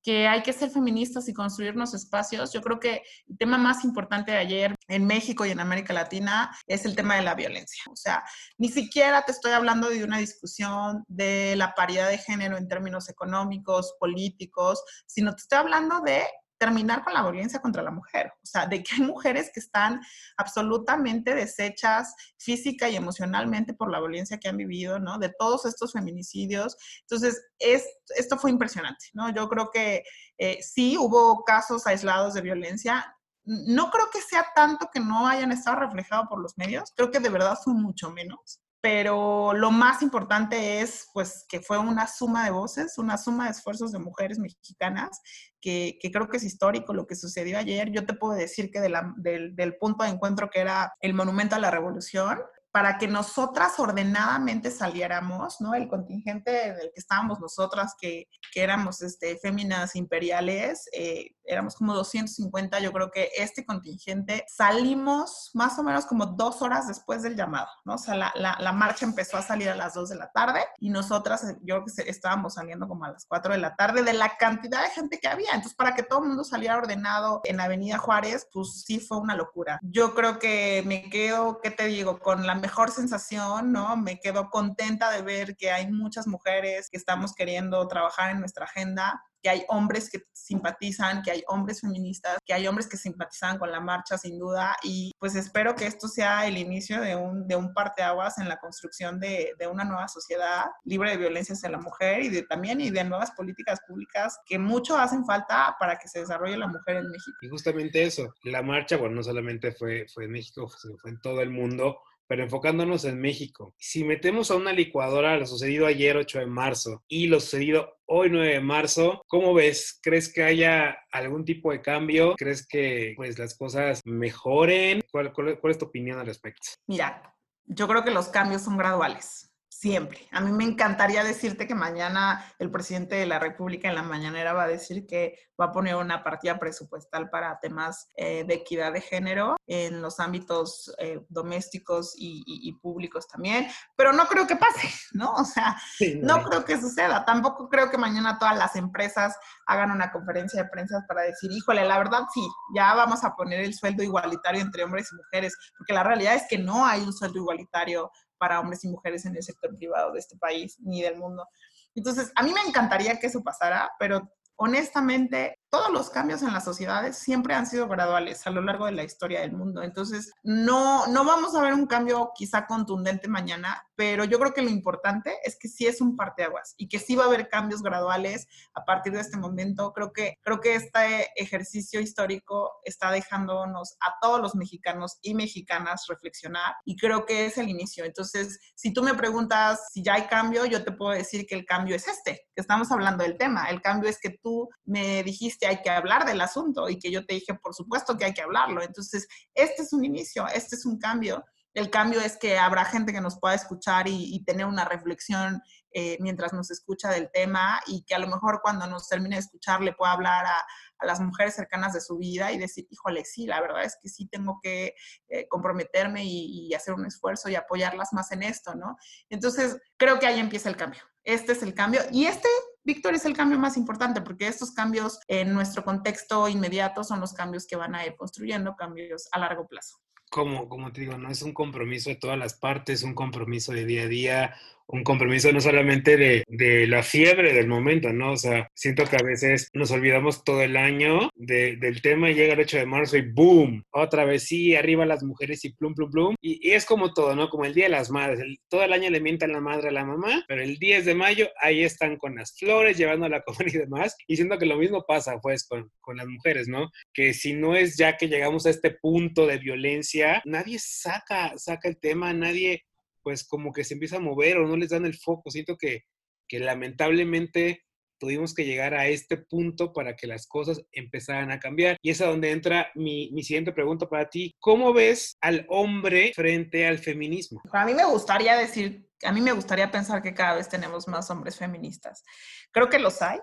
que hay que ser feministas y construirnos espacios. Yo creo que el tema más importante de ayer en México y en América Latina es el tema de la violencia. O sea, ni siquiera te estoy hablando de una discusión de la paridad de género en términos económicos, políticos, sino te estoy hablando de terminar con la violencia contra la mujer. O sea, de que hay mujeres que están absolutamente deshechas física y emocionalmente por la violencia que han vivido, ¿no? De todos estos feminicidios. Entonces, es, esto fue impresionante, ¿no? Yo creo que eh, sí hubo casos aislados de violencia. No creo que sea tanto que no hayan estado reflejados por los medios, creo que de verdad fue mucho menos pero lo más importante es pues que fue una suma de voces, una suma de esfuerzos de mujeres mexicanas, que, que creo que es histórico lo que sucedió ayer. Yo te puedo decir que de la, del, del punto de encuentro que era el Monumento a la Revolución, para que nosotras ordenadamente saliéramos, ¿no? El contingente en el que estábamos nosotras, que, que éramos este, féminas imperiales, eh, éramos como 250, yo creo que este contingente salimos más o menos como dos horas después del llamado, ¿no? O sea, la, la, la marcha empezó a salir a las dos de la tarde y nosotras, eh, yo creo que estábamos saliendo como a las cuatro de la tarde de la cantidad de gente que había. Entonces, para que todo el mundo saliera ordenado en Avenida Juárez, pues sí fue una locura. Yo creo que me quedo, ¿qué te digo? Con la mejor sensación, ¿no? Me quedo contenta de ver que hay muchas mujeres que estamos queriendo trabajar en nuestra agenda que hay hombres que simpatizan, que hay hombres feministas, que hay hombres que simpatizan con la marcha sin duda y pues espero que esto sea el inicio de un, de un parteaguas en la construcción de, de, una nueva sociedad libre de violencia hacia la mujer y de, también y de nuevas políticas públicas que mucho hacen falta para que se desarrolle la mujer en México. Y justamente eso, la marcha, bueno, no solamente fue, fue en México, fue en todo el mundo, pero enfocándonos en México. Si metemos a una licuadora lo sucedido ayer 8 de marzo y lo sucedido hoy 9 de marzo, ¿cómo ves? ¿Crees que haya algún tipo de cambio? ¿Crees que pues las cosas mejoren? ¿Cuál, cuál, cuál es tu opinión al respecto? Mira, yo creo que los cambios son graduales siempre. A mí me encantaría decirte que mañana el presidente de la República en la mañanera va a decir que va a poner una partida presupuestal para temas eh, de equidad de género en los ámbitos eh, domésticos y, y, y, públicos también, pero no creo que pase, (laughs) ¿no? O sea, sí, no, no creo que suceda. Tampoco creo que mañana todas las empresas hagan una conferencia de prensa para decir, híjole, la verdad sí, ya vamos a poner el sueldo igualitario entre hombres y mujeres, porque la realidad es que no hay un sueldo igualitario para hombres y mujeres en el sector privado de este país ni del mundo. Entonces, a mí me encantaría que eso pasara, pero honestamente, todos los cambios en las sociedades siempre han sido graduales a lo largo de la historia del mundo. Entonces, no, no vamos a ver un cambio quizá contundente mañana, pero yo creo que lo importante es que sí es un parteaguas y que sí va a haber cambios graduales a partir de este momento. Creo que, creo que este ejercicio histórico está dejándonos a todos los mexicanos y mexicanas reflexionar y creo que es el inicio. Entonces, si tú me preguntas si ya hay cambio, yo te puedo decir que el cambio es este, que estamos hablando del tema. El cambio es que tú me dijiste hay que hablar del asunto y que yo te dije, por supuesto que hay que hablarlo. Entonces, este es un inicio, este es un cambio El cambio es que habrá gente que nos pueda escuchar y, tener una reflexión eh, mientras nos escucha del tema y que a lo mejor cuando nos termine de escuchar le pueda hablar a, las mujeres cercanas de su vida y decir, híjole, sí, la verdad es que sí tengo que eh, comprometerme y, y, hacer un esfuerzo y apoyarlas más en esto, ¿no? Entonces, creo que ahí empieza el cambio. Este es el cambio y este Víctor es el cambio más importante porque estos cambios en nuestro contexto inmediato son los cambios que van a ir construyendo cambios a largo plazo. Como, como te digo, no es un compromiso de todas las partes, un compromiso de día a día, un compromiso no solamente de, de, la fiebre del momento, ¿no? O sea, siento que a veces nos olvidamos todo el año de, del tema y llega el 8 de marzo y ¡boom! Otra vez sí, arriba las mujeres y plum, plum, plum. Y, y es como todo, ¿no? Como el Día de las Madres. todo el año le mientan la madre a la mamá, pero el 10 de mayo ahí están con las flores, llevando a la comida y demás. Y siento que lo mismo pasa, pues, con, con las mujeres, ¿no? Que si no es ya que llegamos a este punto de violencia, nadie saca, saca el tema, nadie pues como que se empieza a mover o no les dan el foco. Siento que, que lamentablemente tuvimos que llegar a este punto para que las cosas empezaran a cambiar. Y es a donde entra mi, mi, siguiente pregunta para ti. ¿Cómo ves al hombre frente al feminismo? A mí me gustaría decir, a mí me gustaría pensar que cada vez tenemos más hombres feministas. Creo que los hay.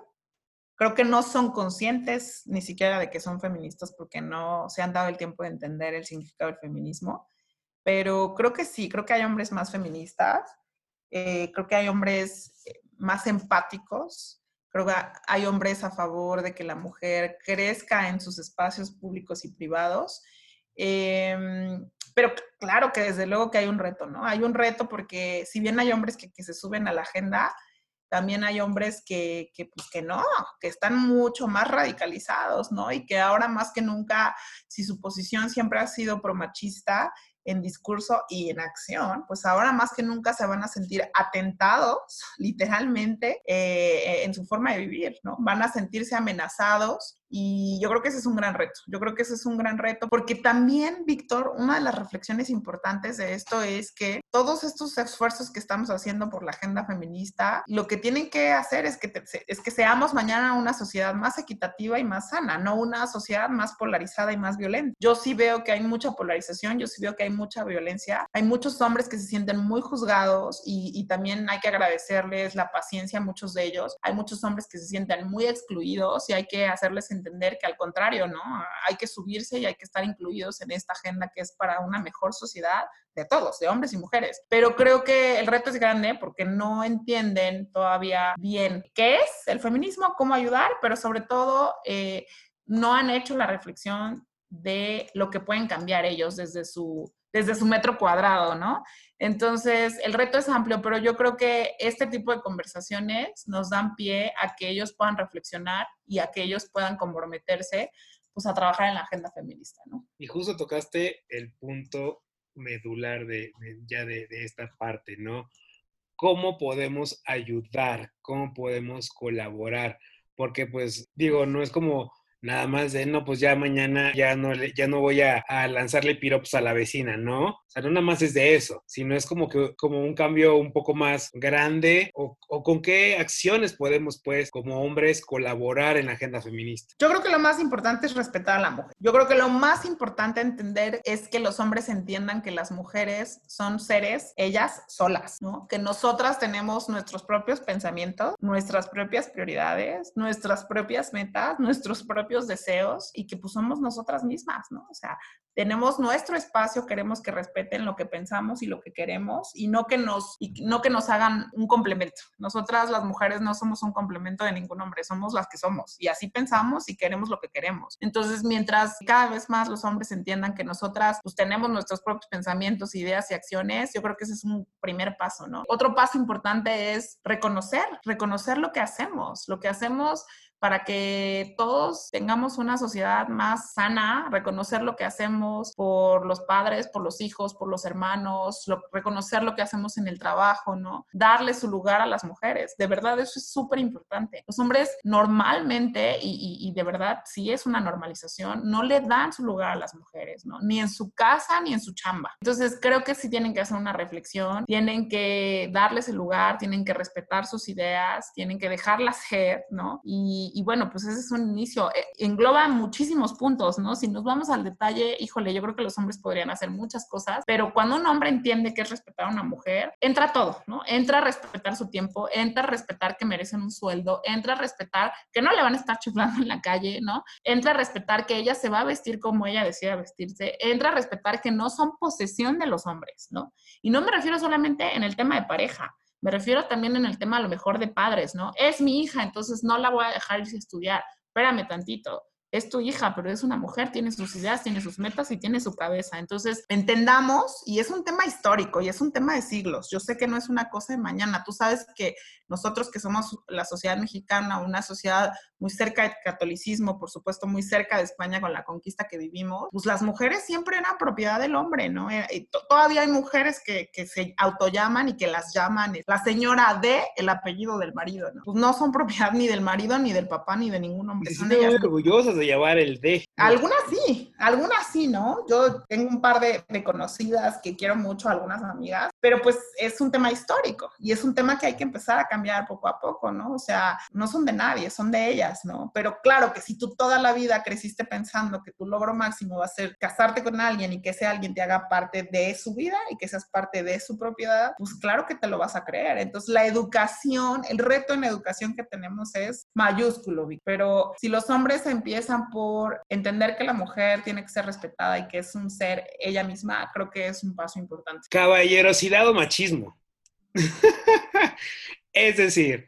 Creo que no son conscientes ni siquiera de que son feministas porque no se han dado el tiempo de entender el significado del feminismo pero creo que sí, creo que hay hombres más feministas, eh, creo que hay hombres eh, más empáticos, creo que hay hombres a favor de que la mujer crezca en sus espacios públicos y privados. Em, pero claro que desde luego que hay un reto, ¿no? Hay un reto porque si bien hay hombres que, que se suben a la agenda, también hay hombres que, que, pues que no, que están mucho más radicalizados, ¿no? Y que ahora más que nunca, si su posición siempre ha sido promachista, en discurso y en acción, pues ahora más que nunca se van a sentir atentados, (laughs) literalmente, eh, en su forma de vivir, ¿no? Van a sentirse amenazados y yo creo que ese es un gran reto. Yo creo que ese es un gran reto porque también, Víctor, una de las reflexiones importantes de esto es que todos estos esfuerzos que estamos haciendo por la agenda feminista, lo que tienen que hacer es que, es que seamos mañana una sociedad más equitativa y más sana, no una sociedad más polarizada y más violenta. Yo sí veo que hay mucha polarización, yo sí veo que hay mucha violencia, hay muchos hombres que se sienten muy juzgados y, y también hay que agradecerles la paciencia a muchos de ellos. Hay muchos hombres que se sienten muy excluidos y hay que hacerles entender que al contrario, ¿no? Hay que subirse y hay que estar incluidos en esta agenda que es para una mejor sociedad de todos, de hombres y mujeres. Pero creo que el reto es grande porque no entienden todavía bien qué es el feminismo, cómo ayudar, pero sobre todo eh, no han hecho la reflexión de lo que pueden cambiar ellos desde su desde su metro cuadrado, ¿no? Entonces, el reto es amplio, pero yo creo que este tipo de conversaciones nos dan pie a que ellos puedan reflexionar y a que ellos puedan comprometerse pues a trabajar en la agenda feminista, ¿no? Y justo tocaste el punto medular de, ya de, de esta parte, ¿no? ¿Cómo podemos ayudar? ¿Cómo podemos colaborar? Porque pues digo, no es como nada más de, no, pues ya mañana ya no, ya no voy a, lanzarle piropos a la vecina, ¿no? O sea, no nada más es de eso, sino es como que como un cambio un poco más grande o, o con qué acciones podemos, pues, como hombres colaborar en la agenda feminista. Yo creo que lo más importante es respetar a la mujer. Yo creo que lo más importante entender es que los hombres entiendan que las mujeres son seres, ellas solas, ¿no? Que nosotras tenemos nuestros propios pensamientos, nuestras propias prioridades, nuestras propias metas, nuestros propios deseos y que pues somos nosotras mismas, ¿no? O sea, tenemos nuestro espacio, queremos que respeten lo que pensamos y lo que queremos y no que nos, y no que nos hagan un complemento. Nosotras las mujeres no somos un complemento de ningún hombre, somos las que somos y así pensamos y queremos lo que queremos. Entonces, mientras cada vez más los hombres entiendan que nosotras pues tenemos nuestros propios pensamientos, ideas y acciones, yo creo que ese es un primer paso, ¿no? Otro paso importante es reconocer, reconocer lo que hacemos, lo que hacemos para que todos tengamos una sociedad más sana, reconocer lo que hacemos por los padres, por los hijos, por los hermanos, reconocer lo que hacemos en el trabajo, ¿no? Darle su lugar a las mujeres. De verdad, eso es súper importante. Los hombres normalmente, y, y, de verdad sí es una normalización, no le dan su lugar a las mujeres, ¿no? Ni en su casa ni en su chamba. Entonces, creo que sí tienen que hacer una reflexión, tienen que darles el lugar, tienen que respetar sus ideas, tienen que dejarlas ser, ¿no? Y, y, bueno, pues ese es un inicio. Eh, engloba muchísimos puntos, ¿no? Si nos vamos al detalle, híjole, yo creo que los hombres podrían hacer muchas cosas, pero cuando un hombre entiende que es respetar a una mujer, entra todo, ¿no? Entra a respetar su tiempo, entra a respetar que merecen un sueldo, entra a respetar que no le van a estar chiflando en la calle, ¿no? Entra a respetar que ella se va a vestir como ella decida vestirse, entra a respetar que no son posesión de los hombres, ¿no? Y no me refiero solamente en el tema de pareja, me refiero también en el tema a lo mejor de padres, ¿no? Es mi hija, entonces no la voy a dejar irse a estudiar. Espérame tantito es tu hija, pero es una mujer, tiene sus ideas, tiene sus metas y tiene su cabeza. Entonces, entendamos, y es un tema histórico y es un tema de siglos. Yo sé que no es una cosa de mañana. Tú sabes que nosotros que somos la sociedad mexicana, una sociedad muy cerca del catolicismo, por supuesto, muy cerca de España con la conquista que vivimos, pues las mujeres siempre eran propiedad del hombre, ¿no? Eh, y todavía hay mujeres que, que se autollaman y que las llaman la señora de el apellido del marido, ¿no? Pues no son propiedad ni del marido, ni del papá, ni de ningún hombre. Son ellas orgullosas llevar el D. Algunas sí, algunas sí, ¿no? Yo tengo un par de, de, conocidas que quiero mucho, algunas amigas, pero pues es un tema histórico y es un tema que hay que empezar a cambiar poco a poco, ¿no? O sea, no son de nadie, son de ellas, ¿no? Pero claro que si tú toda la vida creciste pensando que tu logro máximo va a ser casarte con alguien y que ese alguien te haga parte de su vida y que seas parte de su propiedad, pues claro que te lo vas a creer. Entonces la educación, el reto en educación que tenemos es mayúsculo, pero si los hombres empiezan por entender que la mujer tiene que ser respetada y que es un ser ella misma, creo que es un paso importante. Caballerosidad o machismo. (laughs) es decir,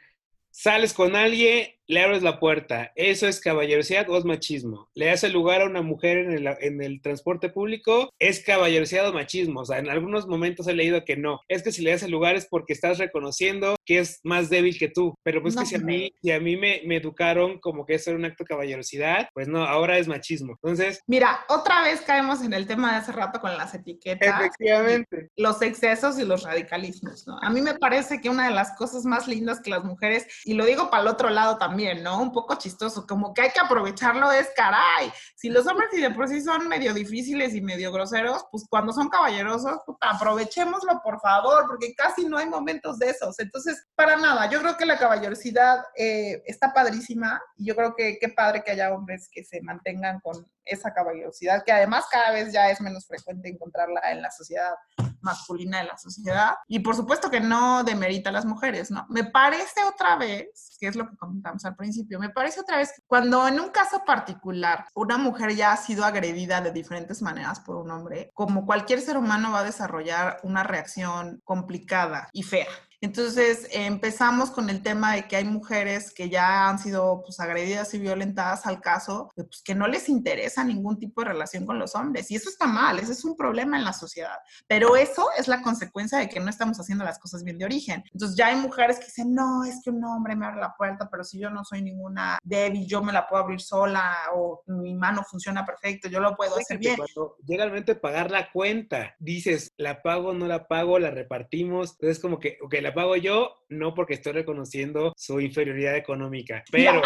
sales con alguien le abres la puerta. ¿Eso es caballerosidad o es machismo? ¿Le hace lugar a una mujer en el, en el, transporte público? ¿Es caballerosidad o machismo? O sea, en algunos momentos he leído que no. Es que si le hace lugar es porque estás reconociendo que es más débil que tú. Pero pues que si a mí, si a mí me, me, educaron como que eso era un acto de caballerosidad, pues no, ahora es machismo. Entonces... Mira, otra vez caemos en el tema de hace rato con las etiquetas. Efectivamente. Los excesos y los radicalismos, ¿no? A mí me parece que una de las cosas más lindas que las mujeres, y lo digo para el otro lado también, también, ¿no? Un poco chistoso, como que hay que aprovecharlo es caray. Si los hombres y de por sí son medio difíciles y medio groseros, pues cuando son caballerosos, puta, aprovechémoslo por favor, porque casi no hay momentos de esos. Entonces, para nada, yo creo que la caballerosidad eh, está padrísima y yo creo que qué padre que haya hombres que se mantengan con esa caballerosidad, que además cada vez ya es menos frecuente encontrarla en la sociedad masculina de la sociedad. Y por supuesto que no demerita a las mujeres, ¿no? Me parece otra vez, que es lo que comentamos al principio, me parece otra vez cuando en un caso particular una mujer ya ha sido agredida de diferentes maneras por un hombre, como cualquier ser humano va a desarrollar una reacción complicada y fea. Entonces empezamos con el tema de que hay mujeres que ya han sido pues, agredidas y violentadas al caso, pues, que no les interesa ningún tipo de relación con los hombres. Y eso está mal, ese es un problema en la sociedad. Pero eso es la consecuencia de que no estamos haciendo las cosas bien de origen. Entonces ya hay mujeres que dicen, no, es que un hombre me abre la puerta, pero si yo no soy ninguna débil, yo me la puedo abrir sola o mi mano funciona perfecto, yo lo puedo hacer bien. Cuando llega el momento de pagar la cuenta, dices, la pago, no la pago, la repartimos. Entonces como que, ok, la pago yo, no porque estoy reconociendo su inferioridad económica. Pero.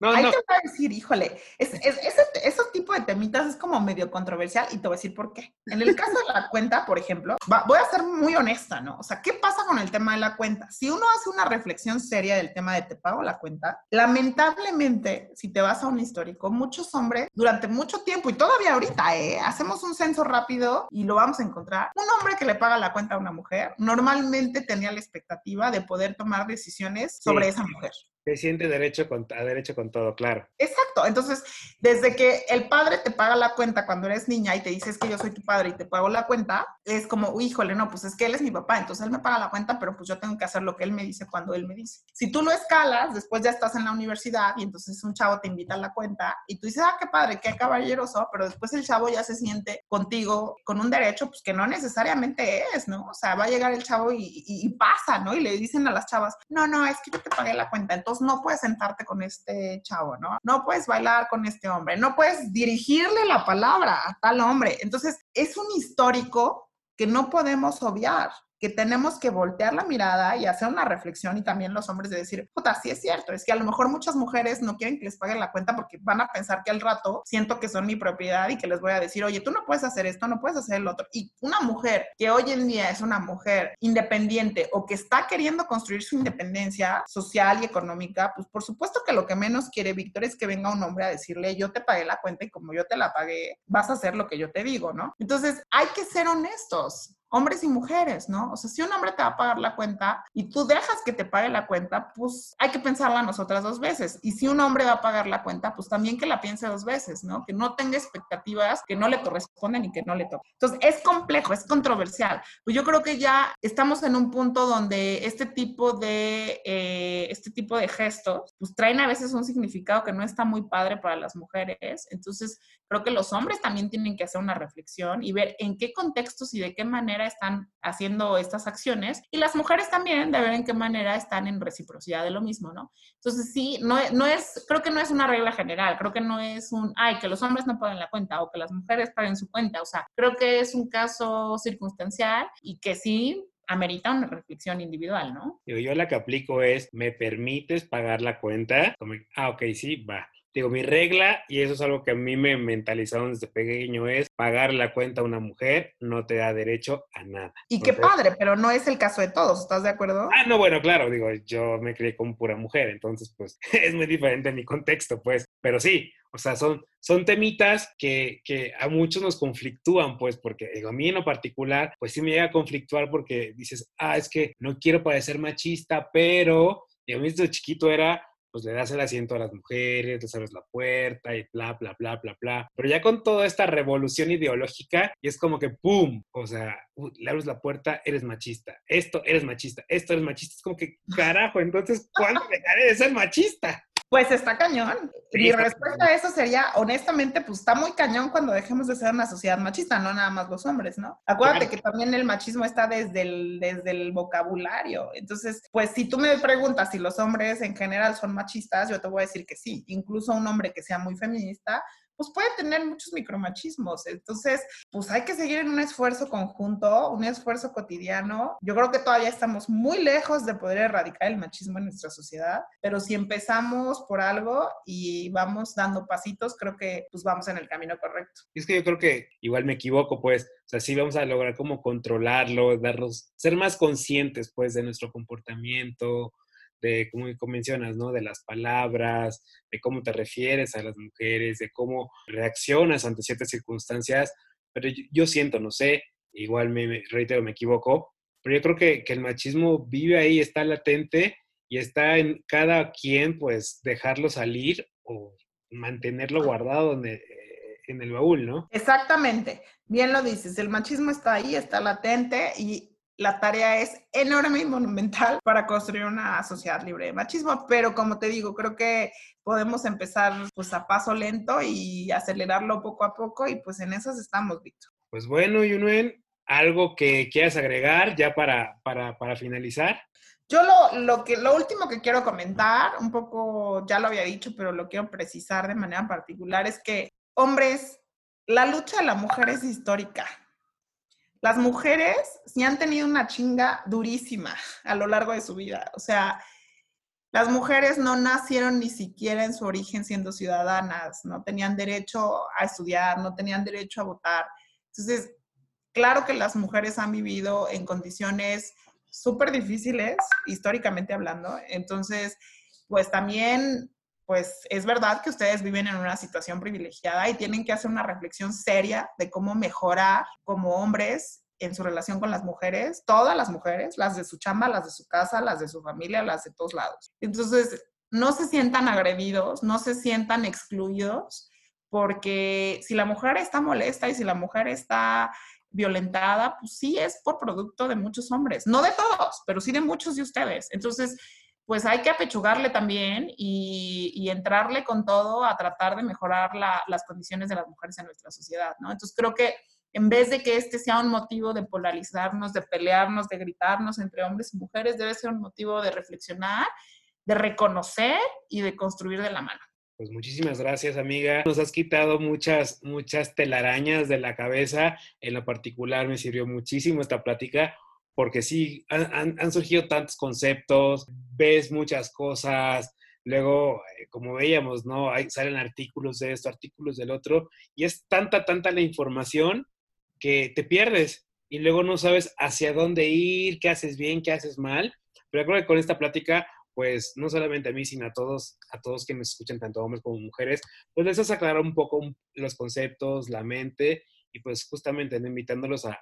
no, ahí te voy a decir, híjole, es, es, ese, ese, tipo de temitas es como medio controversial y te voy a decir por qué. En el caso de la cuenta, por ejemplo, voy a ser muy honesta, ¿no? O sea, ¿qué pasa con el tema de la cuenta? Si uno hace una reflexión seria del tema de te pago la cuenta, lamentablemente, si te vas a un histórico, muchos hombres durante mucho tiempo y todavía ahorita, ¿eh? Hacemos un censo rápido y lo vamos a encontrar. Un hombre que le paga la cuenta a una mujer normalmente tenía la expectativa de poder tomar decisiones sobre esa mujer. Se siente derecho con, a derecho con todo, claro. Exacto. Entonces, desde que el padre te paga la cuenta cuando eres niña y te dices que yo soy tu padre y te pago la cuenta, es como, híjole, no, pues es que él es mi papá, entonces él me paga la cuenta, pero pues yo tengo que hacer lo que él me dice cuando él me dice. Si tú lo escalas, después ya estás en la universidad y entonces un chavo te invita a la cuenta y tú dices, ah, qué padre, qué caballeroso, pero después el chavo ya se siente contigo con un derecho, pues que no necesariamente es, ¿no? O sea, va a llegar el chavo y, y pasa, ¿no? Y le dicen a las chavas, no, no, es que yo te pagué la cuenta, entonces no puedes sentarte con este chavo, ¿no? No puedes bailar con este hombre, no puedes dirigirle la palabra a tal hombre. Entonces, es un histórico que no podemos obviar que tenemos que voltear la mirada y hacer una reflexión y también los hombres de decir, puta, sí es cierto, es que a lo mejor muchas mujeres no quieren que les paguen la cuenta porque van a pensar que al rato siento que son mi propiedad y que les voy a decir, oye, tú no puedes hacer esto, no puedes hacer el otro. Y una mujer que hoy en día es una mujer independiente o que está queriendo construir su independencia social y económica, pues por supuesto que lo que menos quiere Víctor es que venga un hombre a decirle, yo te pagué la cuenta y como yo te la pagué, vas a hacer lo que yo te digo, ¿no? Entonces, hay que ser honestos hombres y mujeres, ¿no? O sea, si un hombre te va a pagar la cuenta y tú dejas que te pague la cuenta, pues hay que pensarla nosotras dos veces. Y si un hombre va a pagar la cuenta, pues también que la piense dos veces, ¿no? Que no tenga expectativas que no le corresponden y que no le toquen. Entonces, es complejo, es controversial. Pues yo creo que ya estamos en un punto donde este tipo de, eh, este tipo de gestos, pues traen a veces un significado que no está muy padre para las mujeres. Entonces, creo que los hombres también tienen que hacer una reflexión y ver en qué contextos y de qué manera están haciendo estas acciones y las mujeres también de ver en qué manera están en reciprocidad de lo mismo, ¿no? Entonces sí, no, no es, creo que no es una regla general, creo que no es un, ay, que los hombres no paguen la cuenta o que las mujeres paguen su cuenta, o sea, creo que es un caso circunstancial y que sí amerita una reflexión individual, ¿no? Yo, yo la que aplico es, ¿me permites pagar la cuenta? Como, ah, ok, sí, va Digo, mi regla, y eso es algo que a mí me mentalizaron desde pequeño, es pagar la cuenta a una mujer no te da derecho a nada. Y qué padre, pero no es el caso de todos, ¿estás de acuerdo? Ah, no, bueno, claro, digo, yo me crié como pura mujer, entonces pues (laughs) es muy diferente mi contexto, pues, pero sí, o sea, son, son temitas que, que, a muchos nos conflictúan, pues, porque digo, a mí en lo particular, pues sí me llega a conflictuar porque dices, ah, es que no quiero parecer machista, pero, y a mí desde chiquito era, pues le das el asiento a las mujeres, les abres la puerta y bla, bla, bla, bla, bla. Pero ya con toda esta revolución ideológica, y es como que ¡pum! O sea, le abres la puerta, eres machista. Esto, eres machista. Esto, eres machista. Es como que, carajo, entonces, ¿cuándo dejaré de ser machista? Pues está cañón. Mi respuesta a eso sería, honestamente, pues está muy cañón cuando dejemos de ser una sociedad machista, no nada más los hombres, ¿no? Acuérdate que también el machismo está desde el, desde el vocabulario. Entonces, pues si tú me preguntas si los hombres en general son machistas, yo te voy a decir que sí. Incluso un hombre que sea muy feminista, pues puede tener muchos micromachismos. Entonces, pues hay que seguir en un esfuerzo conjunto, un esfuerzo cotidiano. Yo creo que todavía estamos muy lejos de poder erradicar el machismo en nuestra sociedad, pero si empezamos por algo y vamos dando pasitos, creo que pues vamos en el camino correcto. Es que yo creo que igual me equivoco, pues, o sea, sí vamos a lograr como controlarlo, darnos, ser más conscientes, pues, de nuestro comportamiento, de, como mencionas, ¿no? De las palabras, de cómo te refieres a las mujeres, de cómo reaccionas ante ciertas circunstancias. Pero yo, siento, no sé, igual me, reitero, me equivoco, pero yo creo que, que, el machismo vive ahí, está latente y está en cada quien, pues, dejarlo salir o mantenerlo guardado donde, eh, en el baúl, ¿no? Exactamente, bien lo dices, el machismo está ahí, está latente y la tarea es enorme y monumental para construir una sociedad libre de machismo, pero como te digo, creo que podemos empezar pues a paso lento y acelerarlo poco a poco y pues en esas estamos, Víctor. Pues bueno, Yunuen, ¿algo que quieras agregar ya para, para, para finalizar? Yo lo, lo, que, lo último que quiero comentar, un poco ya lo había dicho, pero lo quiero precisar de manera particular, es que, hombres, la lucha de la mujer es histórica las mujeres sí han tenido una chinga durísima a lo largo de su vida. O sea, las mujeres no nacieron ni siquiera en su origen siendo ciudadanas, no tenían derecho a estudiar, no tenían derecho a votar. Entonces, claro que las mujeres han vivido en condiciones súper difíciles, históricamente hablando. Entonces, pues también pues es verdad que ustedes viven en una situación privilegiada y tienen que hacer una reflexión seria de cómo mejorar como hombres en su relación con las mujeres, todas las mujeres, las de su chamba, las de su casa, las de su familia, las de todos lados. Entonces, no se sientan agredidos, no se sientan excluidos, porque si la mujer está molesta y si la mujer está violentada, pues sí es por producto de muchos hombres, no de todos, pero sí de muchos de ustedes. Entonces, pues hay que apechugarle también y, entrarle con todo a tratar de mejorar las condiciones de las mujeres en nuestra sociedad, ¿no? Entonces creo que en vez de que este sea un motivo de polarizarnos, de pelearnos, de gritarnos entre hombres y mujeres, debe ser un motivo de reflexionar, de reconocer y de construir de la mano. Pues muchísimas gracias, amiga. Nos has quitado muchas, muchas telarañas de la cabeza. En lo particular me sirvió muchísimo esta plática porque sí, han, surgido tantos conceptos, ves muchas cosas, luego, eh, como veíamos, ¿no? Hay, salen artículos de esto, artículos del otro, y es tanta, tanta la información que te pierdes y luego no sabes hacia dónde ir, qué haces bien, qué haces mal. Pero creo que con esta plática, pues no solamente a mí, sino a todos, a todos que nos escuchan, tanto hombres como mujeres, pues les hace aclarar un poco los conceptos, la mente, y pues justamente invitándolos a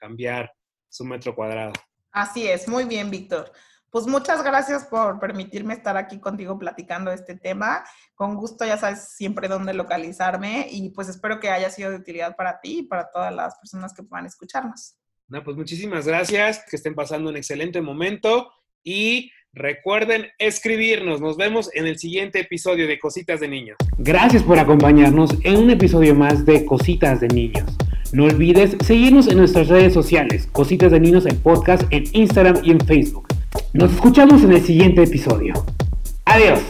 cambiar su metro cuadrado. Así es, muy bien, Víctor. Pues muchas gracias por permitirme estar aquí contigo platicando este tema. Con gusto ya sabes siempre dónde localizarme y pues espero que haya sido de utilidad para ti y para todas las personas que puedan escucharnos. No, pues muchísimas gracias, que estén pasando un excelente momento y recuerden escribirnos. Nos vemos en el siguiente episodio de Cositas de Niños. Gracias por acompañarnos en un episodio más de Cositas de Niños. No olvides seguirnos en nuestras redes sociales, Cositas de Niños en podcast en Instagram y en Facebook. Nos escuchamos en el siguiente episodio. Adiós.